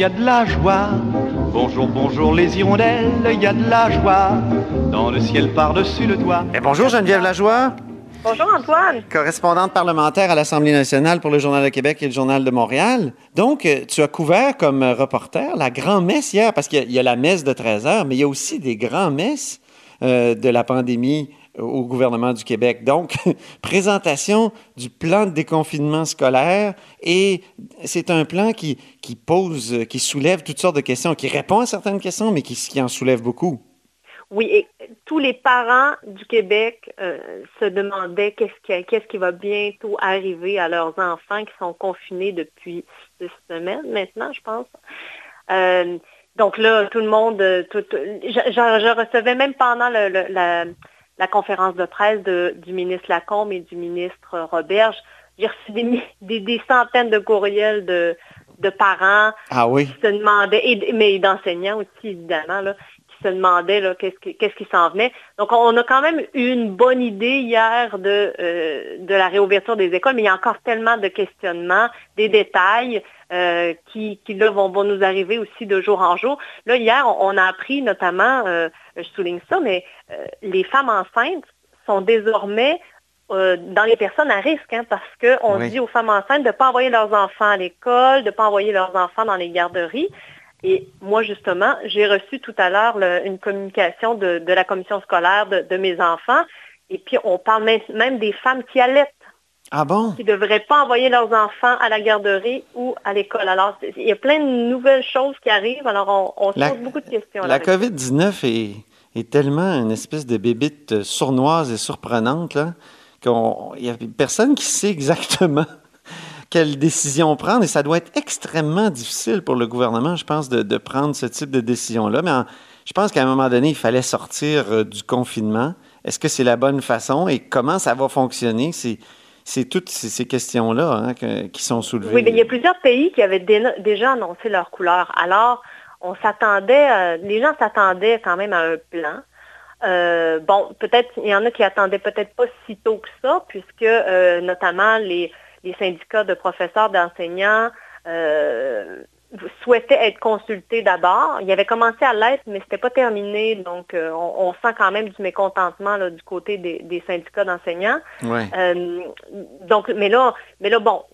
Y a de la joie. Bonjour, bonjour les hirondelles, il y a de la joie. Dans le ciel par-dessus le toit. Eh, bonjour Geneviève Lajoie, Bonjour Antoine. correspondante parlementaire à l'Assemblée nationale pour le Journal de Québec et le Journal de Montréal. Donc, euh, tu as couvert comme euh, reporter la grand-messe hier, parce qu'il y a- il y, a la messe de 13 heures, mais il y a aussi des grands-messes euh, de la pandémie au gouvernement du Québec. Donc, présentation du plan de déconfinement scolaire et c'est un plan qui, qui pose, euh, qui soulève toutes sortes de questions, qui répond à certaines questions, mais qui, qui en soulève beaucoup. Oui, et tous les parents du Québec euh, se demandaient qu'est-ce qui, qui va bientôt arriver à leurs enfants qui sont confinés depuis six semaines maintenant, je pense. Euh, donc là, tout le monde, euh, je, recevais même pendant le- le- la, la conférence de presse de- du ministre Lacombe et du ministre Roberge, j'ai reçu des, mi- des, des centaines de courriels de, de parents Ah oui? qui se demandaient, et- mais d'enseignants aussi évidemment, là, se demandaient qu'est-ce qui, s'en venait. Donc on a quand même eu une bonne idée hier de, euh, de la réouverture des écoles, mais il y a encore tellement de questionnements, des détails euh, qui, qui là, vont, vont nous arriver aussi de jour en jour. Là, hier, on, a appris notamment, euh, je souligne ça, mais les femmes enceintes sont désormais euh, dans les personnes à risque, hein, parce qu'on Oui. dit aux femmes enceintes de ne pas envoyer leurs enfants à l'école, de ne pas envoyer leurs enfants dans les garderies. Et moi, justement, j'ai reçu tout à l'heure une communication de, de la commission scolaire de, de mes enfants. Et puis, on parle même, même des femmes qui allaitent, Ah bon? qui ne devraient pas envoyer leurs enfants à la garderie ou à l'école. Alors, il y a plein de nouvelles choses qui arrivent. Alors, on, on se pose beaucoup de questions. La là. COVID-19 est, est tellement une espèce de bébite euh, sournoise et surprenante là, qu'il n'y a personne qui sait exactement quelle décision prendre et ça doit être extrêmement difficile pour le gouvernement, je pense, de, prendre ce type de décision-là. Mais je pense qu'à un moment donné, il fallait sortir euh, du confinement. Est-ce que c'est la bonne façon et comment ça va fonctionner? C'est, toutes ces, questions-là hein, qui sont soulevées. Oui, mais il y a plusieurs pays qui avaient déjà annoncé leur couleur. Alors, on s'attendait, euh, les gens s'attendaient quand même à un plan. Euh, bon, peut-être, il y en a qui attendaient peut-être pas si tôt que ça, puisque notamment les, les syndicats de professeurs, d'enseignants euh, souhaitaient être consultés d'abord. Il avait commencé à l'être, mais c'était pas terminé, donc euh, on, on sent quand même du mécontentement là, du côté des, des syndicats d'enseignants. Ouais. Euh, donc, mais là, mais là, bon,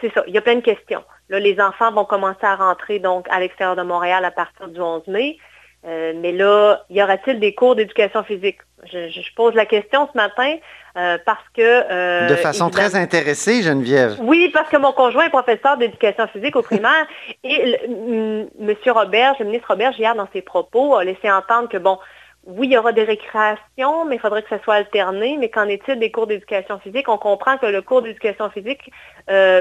c'est ça, il y a plein de questions. Là, les enfants vont commencer à rentrer donc à l'extérieur de Montréal à partir du 11 mai. Euh, mais là, y aura-t-il des cours d'éducation physique? Je, pose la question ce matin euh, parce que... euh, de façon évidemment- très intéressée, Geneviève. oui, parce que mon conjoint est professeur d'éducation physique au primaire et le- m-. Robert, le ministre Robert, hier dans ses propos, a laissé entendre que, bon, oui, il y aura des récréations, mais il faudrait que ça soit alterné. Mais qu'en est-il des cours d'éducation physique? On comprend que le cours d'éducation physique,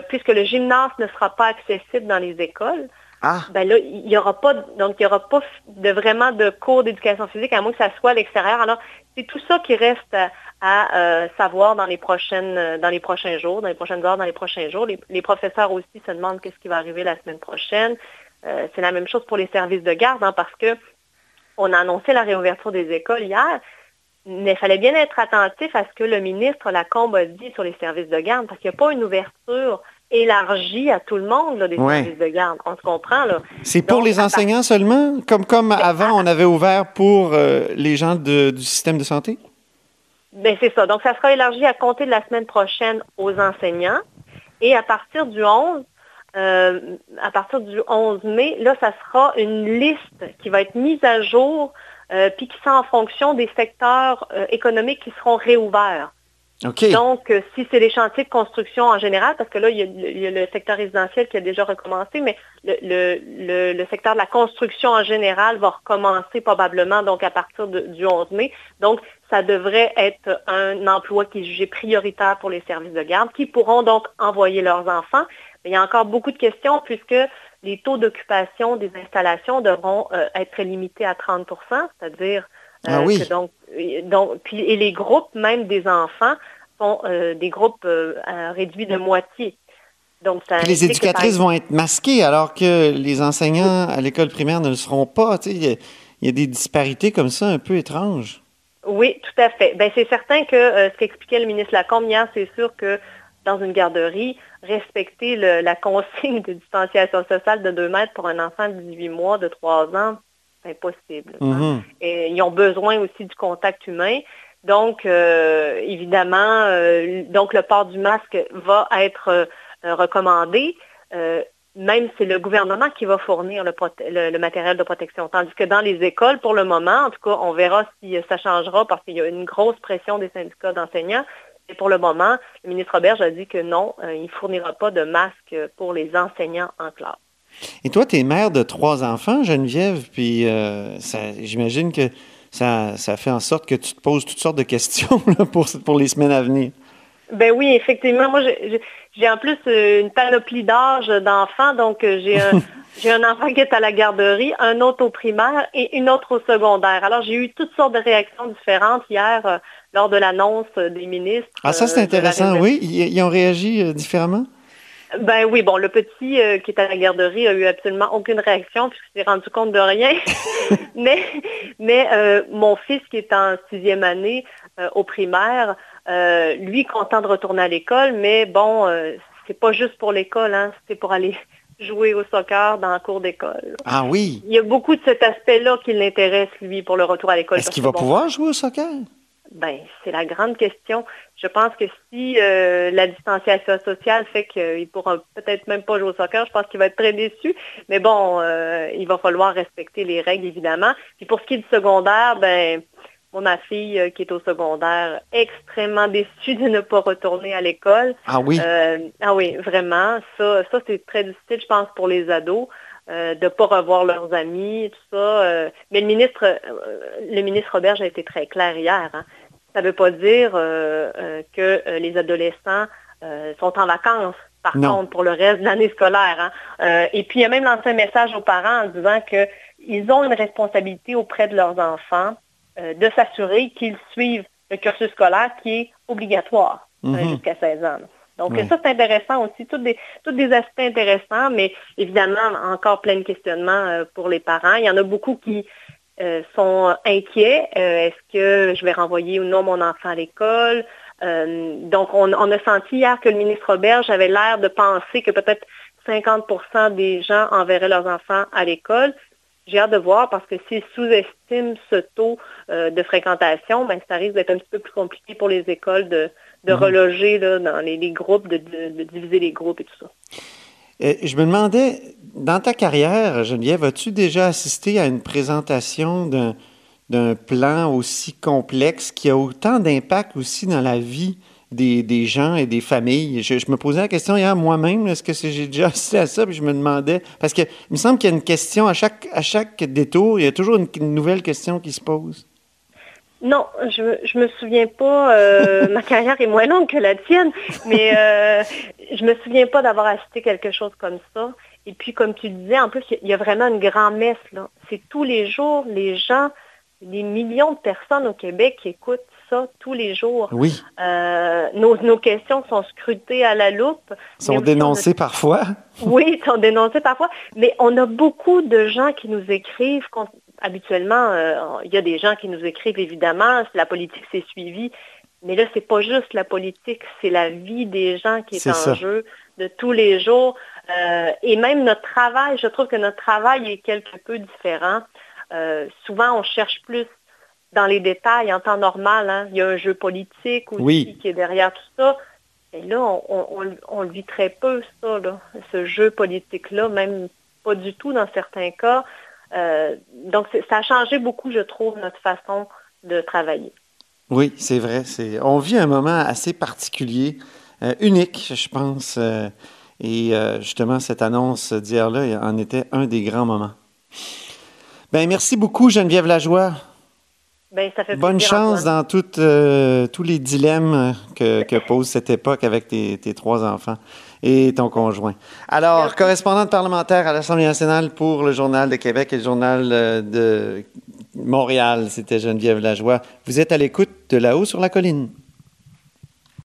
puisque le gymnase ne sera pas accessible dans les écoles, Ah, ben là, il n'y aura pas, donc il y aura pas de vraiment de cours d'éducation physique, à moins que ça soit à l'extérieur. Alors, c'est tout ça qui reste à, euh, savoir dans les prochaines, euh, dans les prochains jours, dans les prochaines heures, dans les prochains jours. Les, les professeurs aussi se demandent qu'est-ce qui va arriver la semaine prochaine. Euh, c'est la même chose pour les services de garde, hein, parce que on a annoncé la réouverture des écoles hier, mais il fallait bien être attentif à ce que le ministre Lacombe a dit sur les services de garde, parce qu'il n'y a pas une ouverture élargie à tout le monde là, des Ouais. services de garde. On se comprend, là. C'est pour les enseignants seulement? Comme, comme avant, on avait ouvert pour euh, les gens de- du système de santé? Ben, c'est ça. Donc, ça sera élargi à compter de la semaine prochaine aux enseignants. Et à partir du 11, euh, à partir du 11 mai, là, ça sera une liste qui va être mise à jour, euh, puis qui sera en fonction des secteurs euh, économiques qui seront réouverts. Donc, euh, si c'est les chantiers de construction en général, parce que là, il y, a, le- secteur résidentiel qui a déjà recommencé, mais le, secteur de la construction en général va recommencer probablement donc à partir du 11 mai. Donc, ça devrait être un emploi qui est jugé prioritaire pour les services de garde, qui pourront donc envoyer leurs enfants. Mais il y a encore beaucoup de questions puisque les taux d'occupation des installations devront euh, être limités à 30% c'est-à-dire Ah oui. que donc, euh, donc, puis, et les groupes, même des enfants, sont euh, des groupes euh, réduits de moitié. Donc, ça les que, éducatrices vont être masquées alors que les enseignants à l'école primaire ne le seront pas. Il y, a- il y a des disparités comme ça un peu étranges. Oui, tout à fait. Ben, c'est certain que euh, ce qu'expliquait le ministre Lacombe hier, c'est sûr que dans une garderie, respecter le- la consigne de distanciation sociale de 2 mètres pour un enfant de 18 mois, de 3 ans, impossible. hein. Mhm. Et ils ont besoin aussi du contact humain. Donc, euh, évidemment, euh, donc le port du masque va être euh, recommandé. Même c'est le gouvernement qui va fournir le, prote- le- le matériel de protection. Tandis que dans les écoles, pour le moment, en tout cas, on verra si ça changera parce qu'il y a une grosse pression des syndicats d'enseignants. Et pour le moment, le ministre Roberge a dit que non, euh, il ne fournira pas de masque pour les enseignants en classe. Et toi, tu es mère de trois enfants, Geneviève, puis euh, j'imagine que ça, ça fait en sorte que tu te poses toutes sortes de questions là, pour, pour les semaines à venir. Ben oui, effectivement. Moi, j'ai- en plus euh, une panoplie d'âge d'enfants. Donc, euh, j'ai un, j'ai un enfant qui est à la garderie, un autre au primaire et une autre au secondaire. Alors, j'ai eu toutes sortes de réactions différentes hier euh, lors de l'annonce des ministres. Ah, ça, c'est euh, intéressant, oui. Ils, ils ont réagi euh, différemment? Ben oui, bon, le petit euh, qui est à la garderie a eu absolument aucune réaction puisqu'il s'est rendu compte de rien. mais mais euh, mon fils qui est en sixième année euh, au primaire, lui content de retourner à l'école, mais bon, c'est pas juste pour l'école, hein, c'est pour aller jouer au soccer dans la cour d'école. Ah oui. Il y a beaucoup de cet aspect-là qui l'intéresse, lui, pour le retour à l'école. Est-ce qu'il va bon, pouvoir jouer au soccer? Ben, c'est la grande question. Je pense que si euh, la distanciation sociale fait qu'il ne pourra peut-être même pas jouer au soccer, je pense qu'il va être très déçu. Mais bon, euh, il va falloir respecter les règles, évidemment. Puis pour ce qui est du secondaire, ben, moi, ma fille euh, qui est au secondaire, extrêmement déçue de ne pas retourner à l'école. Ah oui? Ah oui, vraiment. Ça, ça c'est très difficile, je pense, pour les ados. euh, de ne pas revoir leurs amis, tout ça. euh. mais le ministre, euh, le ministre Roberge a été très clair hier. hein. Ça ne veut pas dire euh, euh, que euh, les adolescents sont en vacances, par Non. contre, pour le reste de l'année scolaire. hein. Euh, et puis, il a même lancé un message aux parents en disant qu'ils ont une responsabilité auprès de leurs enfants euh, de s'assurer qu'ils suivent le cursus scolaire qui est obligatoire euh, Mhm. jusqu'à 16 ans. Donc ça, c'est intéressant aussi, tous des, tous des aspects intéressants, mais évidemment, encore plein de questionnements pour les parents. Il y en a beaucoup qui euh, sont inquiets. Euh, Est-ce que je vais renvoyer ou non mon enfant à l'école? Euh, donc, on, on a senti hier que le ministre Roberge avait l'air de penser que peut-être 50% des gens enverraient leurs enfants à l'école. J'ai hâte de voir parce que s'ils sous-estiment ce taux de fréquentation, ben, ça risque d'être un petit peu plus compliqué pour les écoles de, de Mhm. reloger là, dans les, les groupes, de, de- de diviser les groupes et tout ça. Euh, je me demandais, dans ta carrière, Geneviève, as-tu déjà assisté à une présentation d'un, plan aussi complexe qui a autant d'impact aussi dans la vie des, gens et des familles? Je, me posais la question hier moi-même, est-ce que j'ai déjà assisté à ça? Puis je me demandais, parce qu'il me semble qu'il y a une question à chaque, détour, il y a toujours une nouvelle question qui se pose. Non, je, je me souviens pas. euh, ma carrière est moins longue que la tienne, mais euh, je me souviens pas d'avoir assisté quelque chose comme ça. Et puis, comme tu disais, en plus, il y a vraiment une grande messe là. C'est tous les jours, les gens, des millions de personnes au Québec qui écoutent ça tous les jours. Oui, Euh, nos, nos questions sont scrutées à la loupe. sont dénoncés parfois. oui, sont dénoncés parfois, mais on a beaucoup de gens qui nous écrivent. Habituellement, euh, il y a des gens qui nous écrivent évidemment, la politique s'est suivie, mais là, c'est pas juste la politique, c'est la vie des gens qui est, en ça. jeu de tous les jours. Euh, et même notre travail, je trouve que notre travail est quelque peu différent. Euh, souvent, on cherche plus dans les détails en temps normal. hein. Il y a un jeu politique aussi Oui. qui est derrière tout ça. Et là, on, on- on- on le vit très peu, ça, là, ce jeu politique-là, même pas du tout dans certains cas. Euh, donc, ça a changé beaucoup, je trouve, notre façon de travailler. Oui, c'est vrai. On vit un moment assez particulier, euh, unique, je pense. euh, et justement, cette annonce d'hier-là en était un des grands moments. Ben, merci beaucoup, Geneviève Lajoie. Ben, ça fait Bonne chance dans euh, tous les dilemmes que, que pose cette époque avec tes, tes trois enfants. et ton conjoint. Alors, correspondante parlementaire à l'Assemblée nationale pour le Journal de Québec et le Journal euh, de Montréal, c'était Geneviève Lajoie. Vous êtes à l'écoute de là-haut sur la colline.